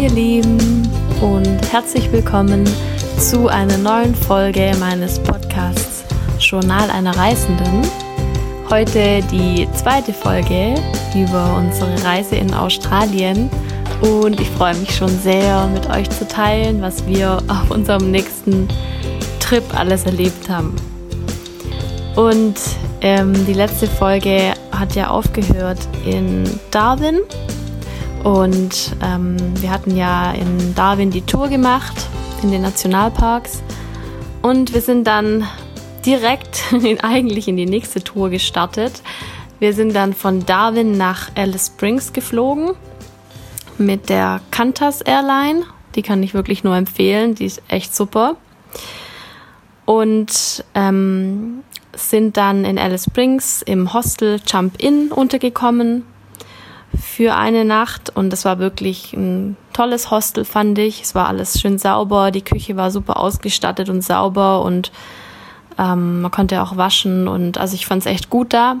ihr Lieben und herzlich willkommen zu einer neuen Folge meines Podcasts Journal einer Reisenden. Heute die zweite Folge über unsere Reise in Australien und ich freue mich schon sehr mit euch zu teilen, was wir auf unserem nächsten Trip alles erlebt haben. Und ähm, die letzte Folge hat ja aufgehört in Darwin und ähm, wir hatten ja in Darwin die Tour gemacht, in den Nationalparks. Und wir sind dann direkt in, eigentlich in die nächste Tour gestartet. Wir sind dann von Darwin nach Alice Springs geflogen mit der Qantas Airline. Die kann ich wirklich nur empfehlen, die ist echt super. Und ähm, sind dann in Alice Springs im Hostel Jump In untergekommen für eine Nacht und es war wirklich ein tolles Hostel, fand ich. Es war alles schön sauber, die Küche war super ausgestattet und sauber und ähm, man konnte auch waschen und also ich fand es echt gut da.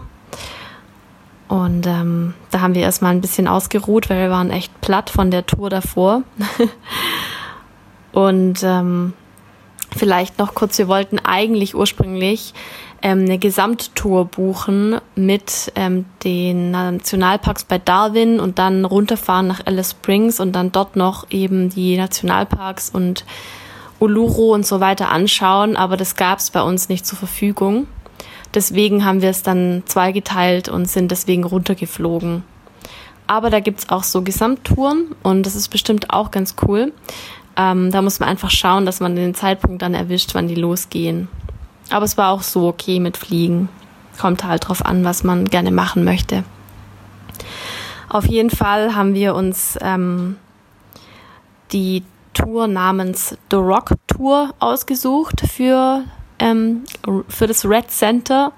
Und ähm, da haben wir erstmal ein bisschen ausgeruht, weil wir waren echt platt von der Tour davor. und ähm, vielleicht noch kurz, wir wollten eigentlich ursprünglich ähm, eine Gesamttour buchen mit ähm, den Nationalparks bei Darwin und dann runterfahren nach Alice Springs und dann dort noch eben die Nationalparks und Uluru und so weiter anschauen, aber das gab es bei uns nicht zur Verfügung. Deswegen haben wir es dann zweigeteilt und sind deswegen runtergeflogen. Aber da gibt's auch so Gesamttouren und das ist bestimmt auch ganz cool. Ähm, da muss man einfach schauen, dass man den Zeitpunkt dann erwischt, wann die losgehen. Aber es war auch so okay mit Fliegen. Kommt halt drauf an, was man gerne machen möchte. Auf jeden Fall haben wir uns ähm, die Tour namens The Rock Tour ausgesucht für, ähm, für das Red Center.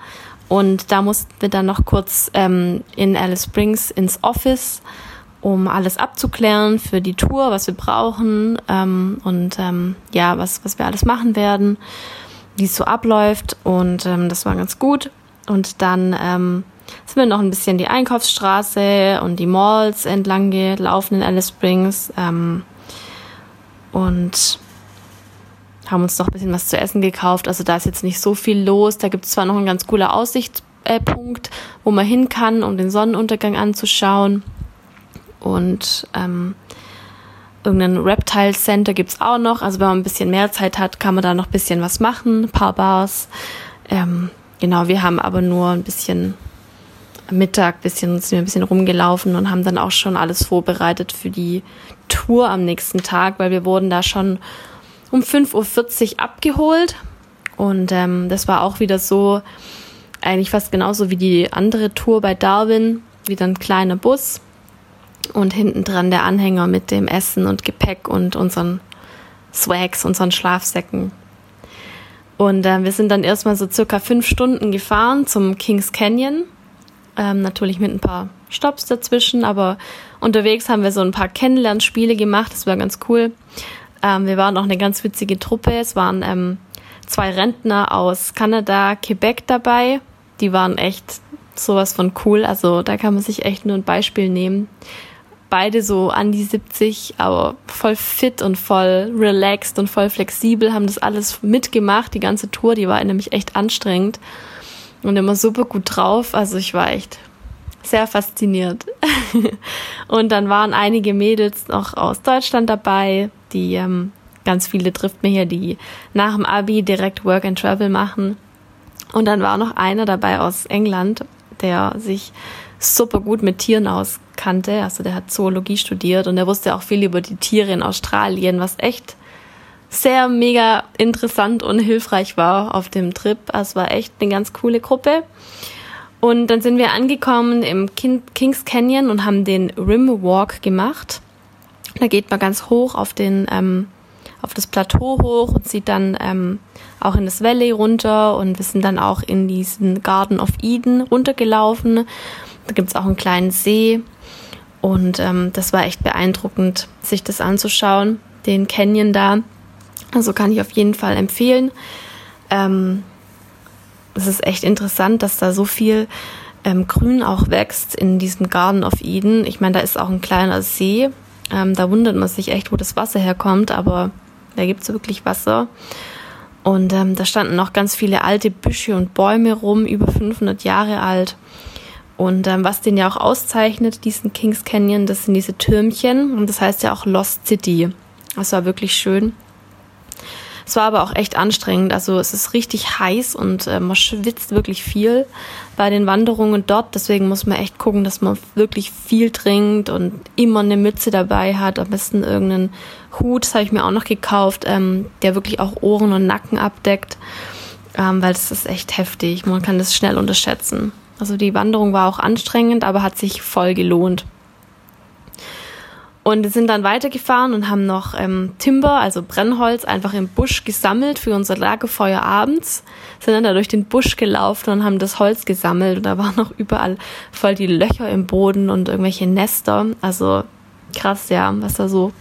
Und da mussten wir dann noch kurz ähm, in Alice Springs ins Office, um alles abzuklären für die Tour, was wir brauchen ähm, und ähm, ja, was, was wir alles machen werden wie es so abläuft und ähm, das war ganz gut. Und dann ähm, sind wir noch ein bisschen die Einkaufsstraße und die Malls entlang gelaufen in Alice Springs ähm, und haben uns noch ein bisschen was zu essen gekauft. Also da ist jetzt nicht so viel los. Da gibt es zwar noch ein ganz cooler Aussichtspunkt, wo man hin kann, um den Sonnenuntergang anzuschauen. Und ähm, Irgendein Reptile Center gibt's auch noch. Also wenn man ein bisschen mehr Zeit hat, kann man da noch ein bisschen was machen. Ein paar Bars. Ähm, genau, wir haben aber nur ein bisschen Mittag bisschen, sind wir ein bisschen rumgelaufen und haben dann auch schon alles vorbereitet für die Tour am nächsten Tag, weil wir wurden da schon um 5.40 Uhr abgeholt. Und ähm, das war auch wieder so, eigentlich fast genauso wie die andere Tour bei Darwin, wieder ein kleiner Bus und hinten dran der Anhänger mit dem Essen und Gepäck und unseren Swags, unseren Schlafsäcken. Und äh, wir sind dann erstmal so circa fünf Stunden gefahren zum Kings Canyon. Ähm, natürlich mit ein paar Stops dazwischen, aber unterwegs haben wir so ein paar Kennenlernspiele gemacht. Das war ganz cool. Ähm, wir waren auch eine ganz witzige Truppe. Es waren ähm, zwei Rentner aus Kanada, Quebec dabei. Die waren echt sowas von cool. Also da kann man sich echt nur ein Beispiel nehmen beide so an die 70, aber voll fit und voll relaxed und voll flexibel, haben das alles mitgemacht, die ganze Tour, die war nämlich echt anstrengend und immer super gut drauf. Also ich war echt sehr fasziniert. und dann waren einige Mädels noch aus Deutschland dabei, die ähm, ganz viele trifft mir hier, die nach dem Abi direkt Work and Travel machen. Und dann war noch einer dabei aus England, der sich super gut mit Tieren auskannte. Also der hat Zoologie studiert und er wusste auch viel über die Tiere in Australien, was echt sehr mega interessant und hilfreich war auf dem Trip. Also es war echt eine ganz coole Gruppe. Und dann sind wir angekommen im Kings Canyon und haben den Rim Walk gemacht. Da geht man ganz hoch auf den ähm, auf das Plateau hoch und sieht dann ähm, auch in das Valley runter und wir sind dann auch in diesen Garden of Eden runtergelaufen Da gibt es auch einen kleinen See. Und ähm, das war echt beeindruckend, sich das anzuschauen, den Canyon da. Also kann ich auf jeden Fall empfehlen. Ähm, es ist echt interessant, dass da so viel ähm, Grün auch wächst in diesem Garden of Eden. Ich meine, da ist auch ein kleiner See. Ähm, da wundert man sich echt, wo das Wasser herkommt, aber da gibt es wirklich Wasser. Und ähm, da standen noch ganz viele alte Büsche und Bäume rum, über 500 Jahre alt. Und ähm, was den ja auch auszeichnet, diesen Kings Canyon, das sind diese Türmchen. Und das heißt ja auch Lost City. Das war wirklich schön. Es war aber auch echt anstrengend. Also es ist richtig heiß und äh, man schwitzt wirklich viel bei den Wanderungen dort. Deswegen muss man echt gucken, dass man wirklich viel trinkt und immer eine Mütze dabei hat. Am besten irgendeinen Hut, das habe ich mir auch noch gekauft, ähm, der wirklich auch Ohren und Nacken abdeckt. Ähm, weil das ist echt heftig. Man kann das schnell unterschätzen. Also die Wanderung war auch anstrengend, aber hat sich voll gelohnt. Und sind dann weitergefahren und haben noch ähm, Timber, also Brennholz, einfach im Busch gesammelt für unser Lagerfeuer abends. Sind dann da durch den Busch gelaufen und haben das Holz gesammelt. Und da waren noch überall voll die Löcher im Boden und irgendwelche Nester. Also krass, ja, was da so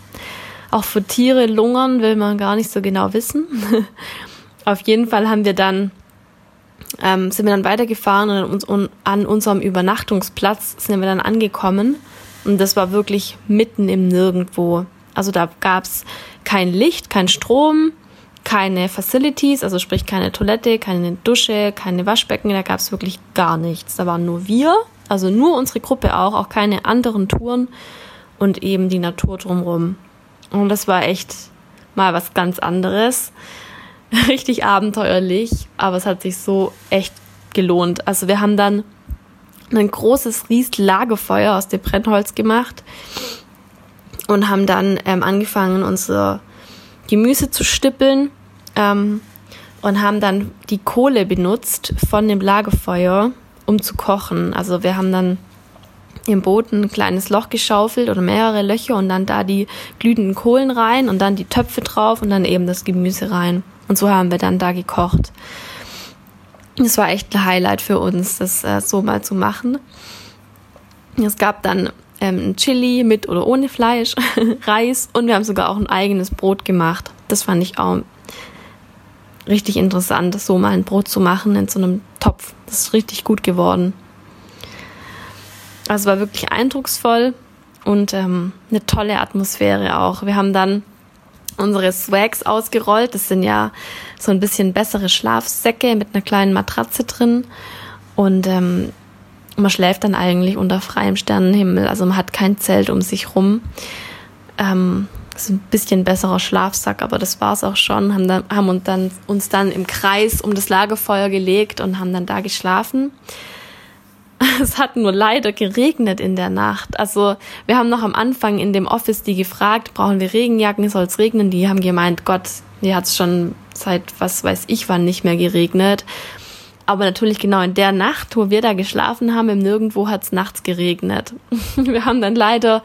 auch für Tiere lungern, will man gar nicht so genau wissen. Auf jeden Fall haben wir dann ähm, sind wir dann weitergefahren und an, an unserem Übernachtungsplatz sind wir dann angekommen. Und das war wirklich mitten im Nirgendwo. Also da gab es kein Licht, kein Strom, keine Facilities, also sprich keine Toilette, keine Dusche, keine Waschbecken, da gab es wirklich gar nichts. Da waren nur wir, also nur unsere Gruppe auch, auch keine anderen Touren und eben die Natur drumherum. Und das war echt mal was ganz anderes. Richtig abenteuerlich, aber es hat sich so echt gelohnt. Also wir haben dann ein großes Ries-Lagerfeuer aus dem Brennholz gemacht und haben dann ähm, angefangen, unser Gemüse zu stippeln ähm, und haben dann die Kohle benutzt von dem Lagerfeuer, um zu kochen. Also wir haben dann im Boden ein kleines Loch geschaufelt oder mehrere Löcher und dann da die glühenden Kohlen rein und dann die Töpfe drauf und dann eben das Gemüse rein. Und so haben wir dann da gekocht. Das war echt ein Highlight für uns, das äh, so mal zu machen. Es gab dann ähm, Chili mit oder ohne Fleisch, Reis und wir haben sogar auch ein eigenes Brot gemacht. Das fand ich auch richtig interessant, so mal ein Brot zu machen in so einem Topf. Das ist richtig gut geworden. Also war wirklich eindrucksvoll und ähm, eine tolle Atmosphäre auch. Wir haben dann unsere Swags ausgerollt. Das sind ja so ein bisschen bessere Schlafsäcke mit einer kleinen Matratze drin. Und ähm, man schläft dann eigentlich unter freiem Sternenhimmel. Also man hat kein Zelt um sich rum. Ähm, das ist ein bisschen besserer Schlafsack, aber das war es auch schon. Haben, dann, haben uns, dann, uns dann im Kreis um das Lagerfeuer gelegt und haben dann da geschlafen. es hat nur leider geregnet in der Nacht. Also wir haben noch am Anfang in dem Office die gefragt, brauchen wir Regenjacken, soll es regnen? Die haben gemeint, Gott, hier hat es schon seit was weiß ich wann nicht mehr geregnet. Aber natürlich genau in der Nacht, wo wir da geschlafen haben, im Nirgendwo hat es nachts geregnet. wir haben dann leider,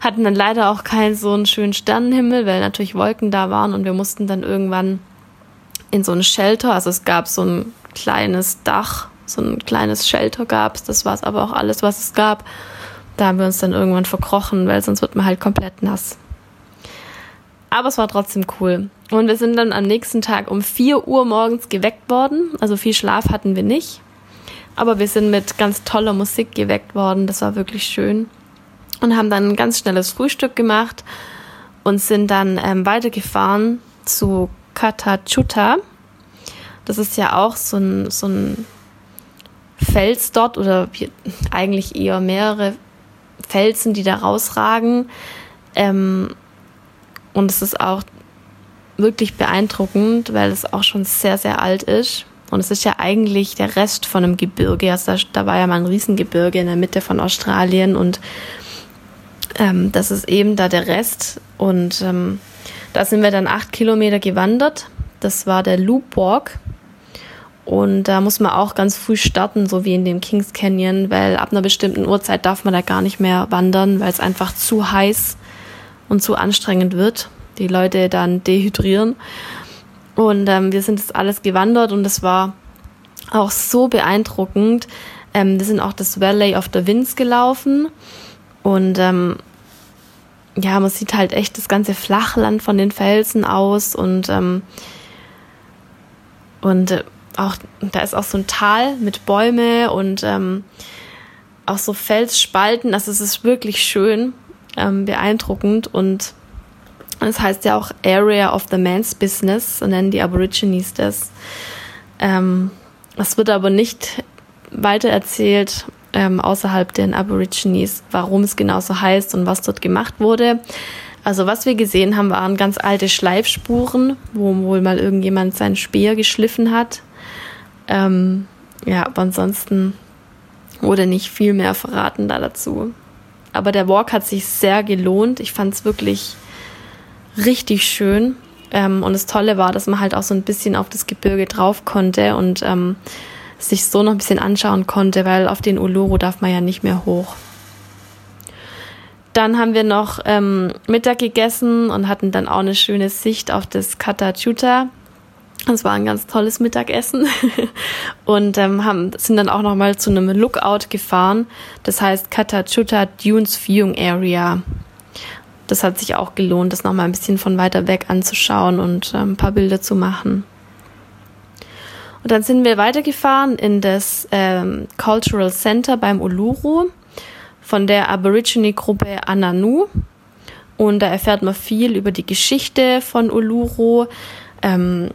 hatten dann leider auch keinen so einen schönen Sternenhimmel, weil natürlich Wolken da waren und wir mussten dann irgendwann in so ein Shelter, also es gab so ein kleines Dach so ein kleines Shelter gab es. Das war es aber auch alles, was es gab. Da haben wir uns dann irgendwann verkrochen, weil sonst wird man halt komplett nass. Aber es war trotzdem cool. Und wir sind dann am nächsten Tag um 4 Uhr morgens geweckt worden. Also viel Schlaf hatten wir nicht. Aber wir sind mit ganz toller Musik geweckt worden. Das war wirklich schön. Und haben dann ein ganz schnelles Frühstück gemacht und sind dann ähm, weitergefahren zu Katachuta. Das ist ja auch so ein, so ein Fels dort oder eigentlich eher mehrere Felsen, die da rausragen. Ähm, und es ist auch wirklich beeindruckend, weil es auch schon sehr, sehr alt ist. Und es ist ja eigentlich der Rest von einem Gebirge. Also da, da war ja mal ein Riesengebirge in der Mitte von Australien und ähm, das ist eben da der Rest. Und ähm, da sind wir dann acht Kilometer gewandert. Das war der Loop Walk. Und da muss man auch ganz früh starten, so wie in dem Kings Canyon, weil ab einer bestimmten Uhrzeit darf man da gar nicht mehr wandern, weil es einfach zu heiß und zu anstrengend wird. Die Leute dann dehydrieren. Und ähm, wir sind das alles gewandert und es war auch so beeindruckend, Ähm, wir sind auch das Valley of the Winds gelaufen und ähm, ja, man sieht halt echt das ganze Flachland von den Felsen aus und ähm, und äh, auch da ist auch so ein Tal mit Bäume und ähm, auch so Felsspalten. Also es ist wirklich schön, ähm, beeindruckend und das heißt ja auch Area of the Man's Business, so nennen die Aborigines das. Ähm, es wird aber nicht weiter erzählt ähm, außerhalb den Aborigines, warum es genau so heißt und was dort gemacht wurde. Also was wir gesehen haben, waren ganz alte Schleifspuren, wo wohl mal irgendjemand seinen Speer geschliffen hat. Ähm, ja, aber ansonsten wurde nicht viel mehr verraten da dazu. Aber der Walk hat sich sehr gelohnt. Ich fand es wirklich richtig schön. Ähm, und das Tolle war, dass man halt auch so ein bisschen auf das Gebirge drauf konnte und ähm, sich so noch ein bisschen anschauen konnte, weil auf den Uluru darf man ja nicht mehr hoch. Dann haben wir noch ähm, Mittag gegessen und hatten dann auch eine schöne Sicht auf das Katachuta. Das war ein ganz tolles Mittagessen und ähm, haben, sind dann auch noch mal zu einem Lookout gefahren. Das heißt Katachuta Dunes Viewing Area. Das hat sich auch gelohnt, das noch mal ein bisschen von weiter weg anzuschauen und ähm, ein paar Bilder zu machen. Und dann sind wir weitergefahren in das ähm, Cultural Center beim Uluru von der Aborigine-Gruppe Ananu. Und da erfährt man viel über die Geschichte von Uluru. Ähm,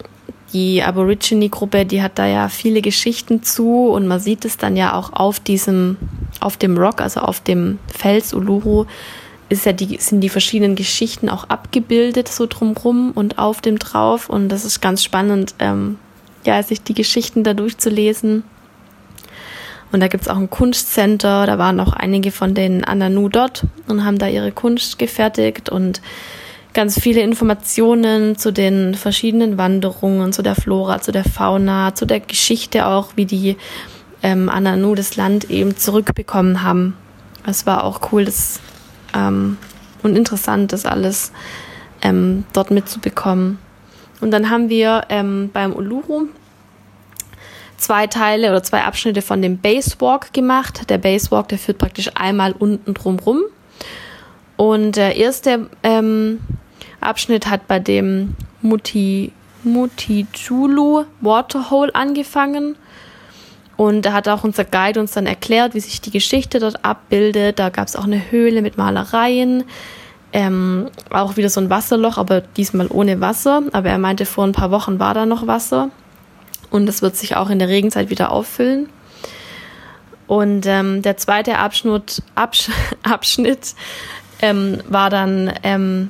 die Aborigine-Gruppe, die hat da ja viele Geschichten zu und man sieht es dann ja auch auf diesem, auf dem Rock, also auf dem Fels Uluru, ist ja die, sind die verschiedenen Geschichten auch abgebildet so drumrum und auf dem drauf und das ist ganz spannend, ähm, ja, sich die Geschichten da durchzulesen. Und da gibt's auch ein Kunstcenter, da waren auch einige von den Ananu dort und haben da ihre Kunst gefertigt und ganz viele Informationen zu den verschiedenen Wanderungen, zu der Flora, zu der Fauna, zu der Geschichte auch, wie die ähm, Ananu das Land eben zurückbekommen haben. Es war auch cool das, ähm, und interessant, das alles ähm, dort mitzubekommen. Und dann haben wir ähm, beim Uluru zwei Teile oder zwei Abschnitte von dem Basewalk gemacht. Der Basewalk, der führt praktisch einmal unten drum rum. Und der erste ähm, Abschnitt hat bei dem Muti, Mutijulu Waterhole angefangen. Und da hat auch unser Guide uns dann erklärt, wie sich die Geschichte dort abbildet. Da gab es auch eine Höhle mit Malereien. Ähm, auch wieder so ein Wasserloch, aber diesmal ohne Wasser. Aber er meinte, vor ein paar Wochen war da noch Wasser. Und es wird sich auch in der Regenzeit wieder auffüllen. Und ähm, der zweite Abschnitt, Absch Abschnitt ähm, war dann ähm,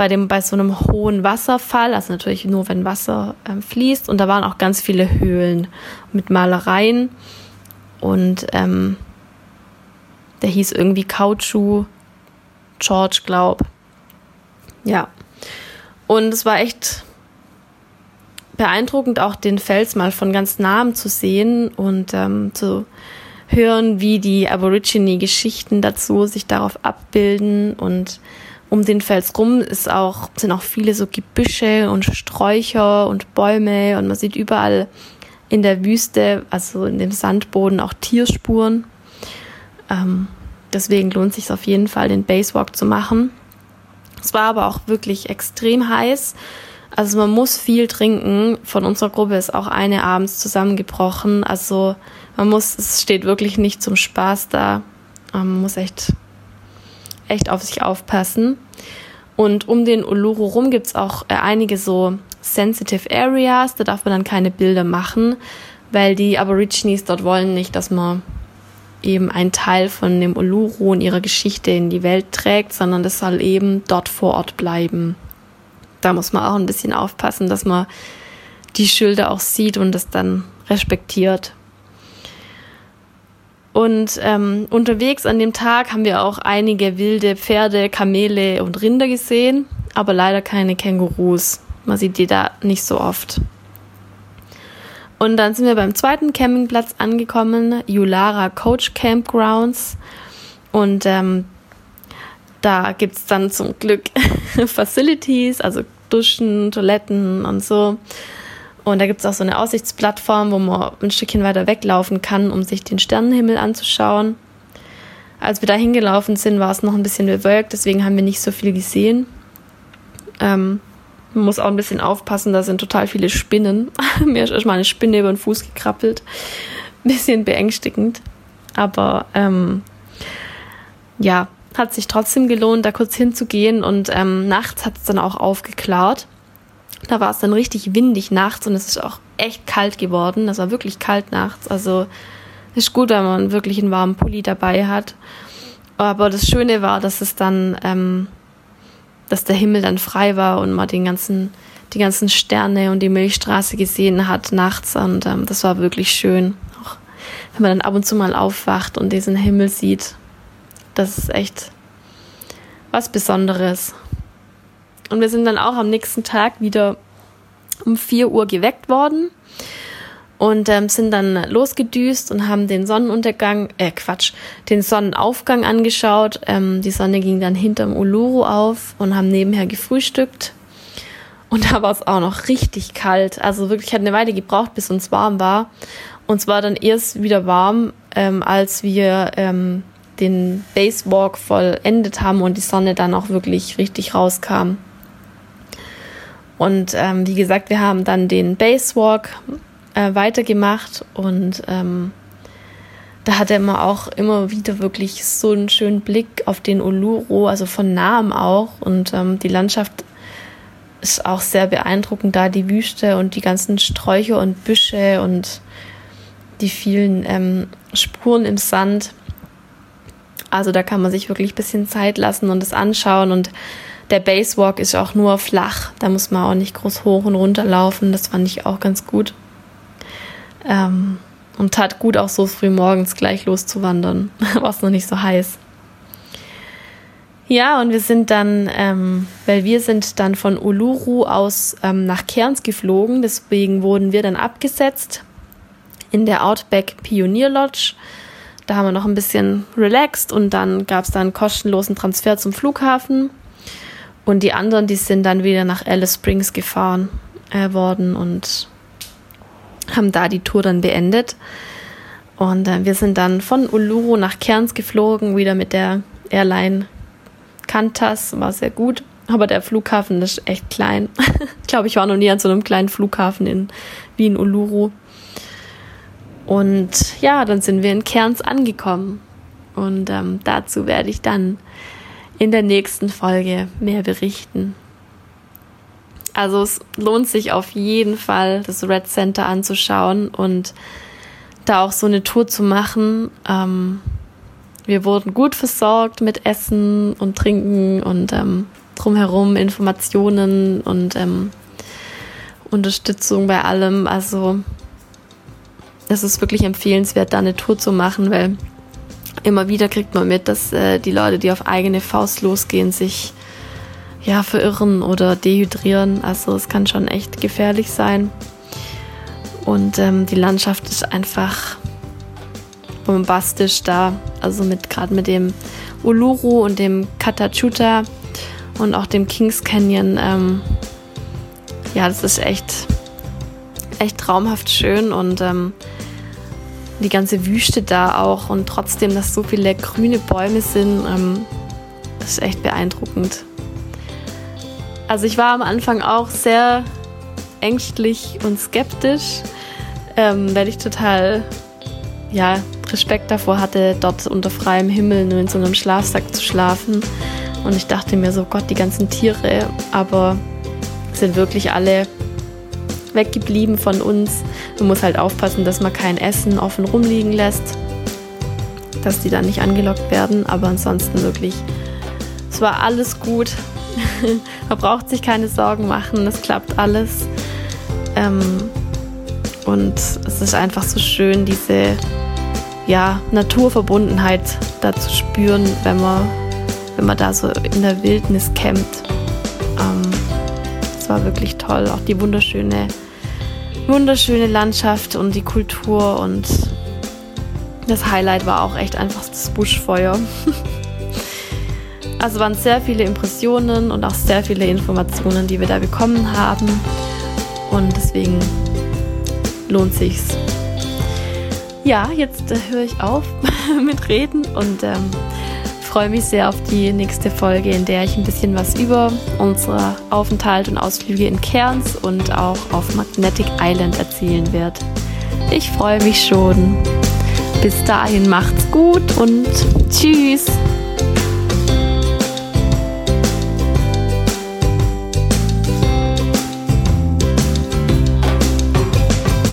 bei, dem, bei so einem hohen Wasserfall, also natürlich nur, wenn Wasser ähm, fließt. Und da waren auch ganz viele Höhlen mit Malereien. Und ähm, der hieß irgendwie Kautschuk George, glaub. Ja. Und es war echt beeindruckend, auch den Fels mal von ganz nahem zu sehen und ähm, zu hören, wie die Aborigine-Geschichten dazu sich darauf abbilden und um den Fels rum ist auch, sind auch viele so Gebüsche und Sträucher und Bäume und man sieht überall in der Wüste, also in dem Sandboden, auch Tierspuren. Ähm, deswegen lohnt sich auf jeden Fall, den Basewalk zu machen. Es war aber auch wirklich extrem heiß. Also man muss viel trinken. Von unserer Gruppe ist auch eine abends zusammengebrochen. Also man muss, es steht wirklich nicht zum Spaß da. Man muss echt echt auf sich aufpassen. Und um den Uluru rum gibt es auch äh, einige so sensitive Areas, da darf man dann keine Bilder machen, weil die Aborigines dort wollen nicht, dass man eben einen Teil von dem Uluru und ihrer Geschichte in die Welt trägt, sondern das soll eben dort vor Ort bleiben. Da muss man auch ein bisschen aufpassen, dass man die Schilder auch sieht und das dann respektiert. Und ähm, unterwegs an dem Tag haben wir auch einige wilde Pferde, Kamele und Rinder gesehen, aber leider keine Kängurus. Man sieht die da nicht so oft. Und dann sind wir beim zweiten Campingplatz angekommen, Yulara Coach Campgrounds. Und ähm, da gibt's dann zum Glück Facilities, also Duschen, Toiletten und so. Und da gibt es auch so eine Aussichtsplattform, wo man ein Stückchen weiter weglaufen kann, um sich den Sternenhimmel anzuschauen. Als wir da hingelaufen sind, war es noch ein bisschen bewölkt, deswegen haben wir nicht so viel gesehen. Ähm, man muss auch ein bisschen aufpassen, da sind total viele Spinnen. Mir ist erstmal eine Spinne über den Fuß gekrabbelt. Bisschen beängstigend. Aber ähm, ja, hat sich trotzdem gelohnt, da kurz hinzugehen. Und ähm, nachts hat es dann auch aufgeklart. Da war es dann richtig windig nachts und es ist auch echt kalt geworden. Es war wirklich kalt nachts. Also ist gut, wenn man wirklich einen warmen Pulli dabei hat. Aber das Schöne war, dass es dann, ähm, dass der Himmel dann frei war und man den ganzen, die ganzen Sterne und die Milchstraße gesehen hat nachts. Und ähm, das war wirklich schön. Auch wenn man dann ab und zu mal aufwacht und diesen Himmel sieht. Das ist echt was Besonderes. Und wir sind dann auch am nächsten Tag wieder um 4 Uhr geweckt worden und ähm, sind dann losgedüst und haben den Sonnenuntergang, äh Quatsch, den Sonnenaufgang angeschaut. Ähm, die Sonne ging dann hinterm Uluru auf und haben nebenher gefrühstückt. Und da war es auch noch richtig kalt. Also wirklich hat eine Weile gebraucht, bis uns warm war. Und zwar dann erst wieder warm, ähm, als wir ähm, den Basewalk vollendet haben und die Sonne dann auch wirklich richtig rauskam. Und ähm, wie gesagt, wir haben dann den Basewalk äh, weitergemacht und ähm, da hatte man auch immer wieder wirklich so einen schönen Blick auf den Uluru, also von nahem auch. Und ähm, die Landschaft ist auch sehr beeindruckend da, die Wüste und die ganzen Sträucher und Büsche und die vielen ähm, Spuren im Sand. Also da kann man sich wirklich ein bisschen Zeit lassen und es anschauen und der Basewalk ist auch nur flach. Da muss man auch nicht groß hoch und runter laufen. Das fand ich auch ganz gut. Ähm, und tat gut, auch so früh morgens gleich loszuwandern. War es noch nicht so heiß. Ja, und wir sind dann, ähm, weil wir sind dann von Uluru aus ähm, nach Cairns geflogen. Deswegen wurden wir dann abgesetzt in der Outback Pioneer Lodge. Da haben wir noch ein bisschen relaxed und dann gab es dann kostenlosen Transfer zum Flughafen. Und die anderen, die sind dann wieder nach Alice Springs gefahren äh, worden und haben da die Tour dann beendet. Und äh, wir sind dann von Uluru nach Cairns geflogen, wieder mit der Airline Qantas, war sehr gut. Aber der Flughafen ist echt klein. ich glaube, ich war noch nie an so einem kleinen Flughafen in, wie in Uluru. Und ja, dann sind wir in Cairns angekommen. Und ähm, dazu werde ich dann in der nächsten Folge mehr berichten. Also es lohnt sich auf jeden Fall, das Red Center anzuschauen und da auch so eine Tour zu machen. Ähm, wir wurden gut versorgt mit Essen und Trinken und ähm, drumherum Informationen und ähm, Unterstützung bei allem. Also es ist wirklich empfehlenswert, da eine Tour zu machen, weil immer wieder kriegt man mit, dass äh, die Leute, die auf eigene Faust losgehen, sich ja verirren oder dehydrieren. Also es kann schon echt gefährlich sein. Und ähm, die Landschaft ist einfach bombastisch da. Also mit gerade mit dem Uluru und dem Katachuta und auch dem Kings Canyon. Ähm, ja, das ist echt, echt traumhaft schön und ähm, die ganze Wüste da auch und trotzdem, dass so viele grüne Bäume sind, ähm, das ist echt beeindruckend. Also ich war am Anfang auch sehr ängstlich und skeptisch, ähm, weil ich total ja, Respekt davor hatte, dort unter freiem Himmel nur in so einem Schlafsack zu schlafen. Und ich dachte mir so, Gott, die ganzen Tiere, aber sind wirklich alle weggeblieben von uns. Man muss halt aufpassen, dass man kein Essen offen rumliegen lässt, dass die dann nicht angelockt werden. Aber ansonsten wirklich, es war alles gut. man braucht sich keine Sorgen machen, es klappt alles. Ähm, und es ist einfach so schön, diese ja, Naturverbundenheit da zu spüren, wenn man, wenn man da so in der Wildnis campt. Ähm, war wirklich toll. Auch die wunderschöne, wunderschöne Landschaft und die Kultur und das Highlight war auch echt einfach das Buschfeuer. Also waren sehr viele Impressionen und auch sehr viele Informationen, die wir da bekommen haben. Und deswegen lohnt sich's. Ja, jetzt höre ich auf mit Reden und ähm, freue mich sehr auf die nächste Folge, in der ich ein bisschen was über unsere Aufenthalt und Ausflüge in Cairns und auch auf Magnetic Island erzählen werde. Ich freue mich schon. Bis dahin macht's gut und tschüss.